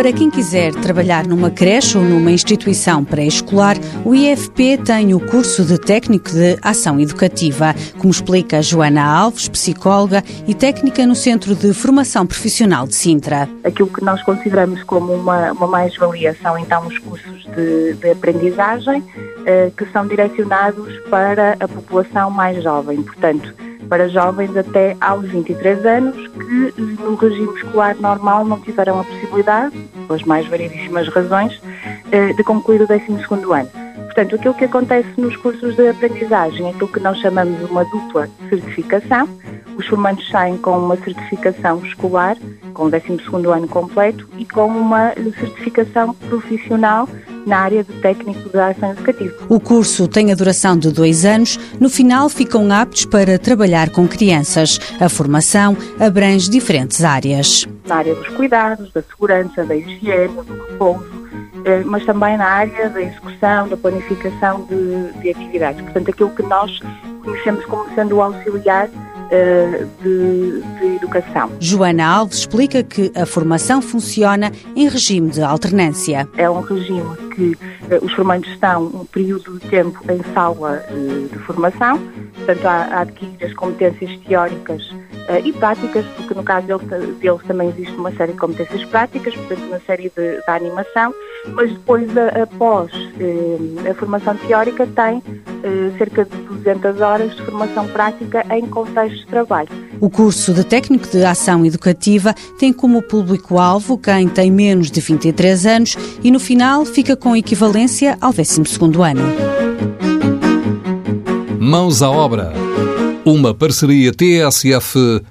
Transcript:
Para quem quiser trabalhar numa creche ou numa instituição pré-escolar, o IFP tem o curso de técnico de ação educativa, como explica Joana Alves, psicóloga e técnica no Centro de Formação Profissional de Sintra. Aquilo que nós consideramos como uma, uma mais-valia são então os cursos de, de aprendizagem eh, que são direcionados para a população mais jovem, portanto, para jovens até aos 23 anos que no regime escolar normal não tiveram a possibilidade, pelas mais variedíssimas razões, eh, de concluir o 12º ano. Portanto, aquilo que acontece nos cursos de aprendizagem aquilo que nós chamamos de uma dupla certificação. Os formandos saem com uma certificação escolar, com o 12º ano completo, e com uma certificação profissional na área de técnico de ação educativa. O curso tem a duração de dois anos. No final, ficam aptos para trabalhar com crianças. A formação abrange diferentes áreas. Na área dos cuidados, da segurança, da higiene, do repouso, eh, mas também na área da execução, da planificação de, de atividades. Portanto, aquilo que nós conhecemos como sendo o auxiliar eh, de, de, educação. Joana Alves explica que a formação funciona em regime de alternância. É um regime que uh, os formandos estão um período de tempo em sala uh, de formação, portanto, a, a adquirir as competências teóricas e práticas, porque no caso deles, deles, também existe uma série de competências práticas, portanto, uma série de, de animação, mas depois, após a formação teórica, tem cerca de 200 horas de formação prática em contexto de trabalho. O curso de técnico de ação educativa tem como público-alvo quem tem menos de 23 anos e no final fica com equivalência ao 12º ano. Mãos à obra. Uma parceria TSF-IEFP.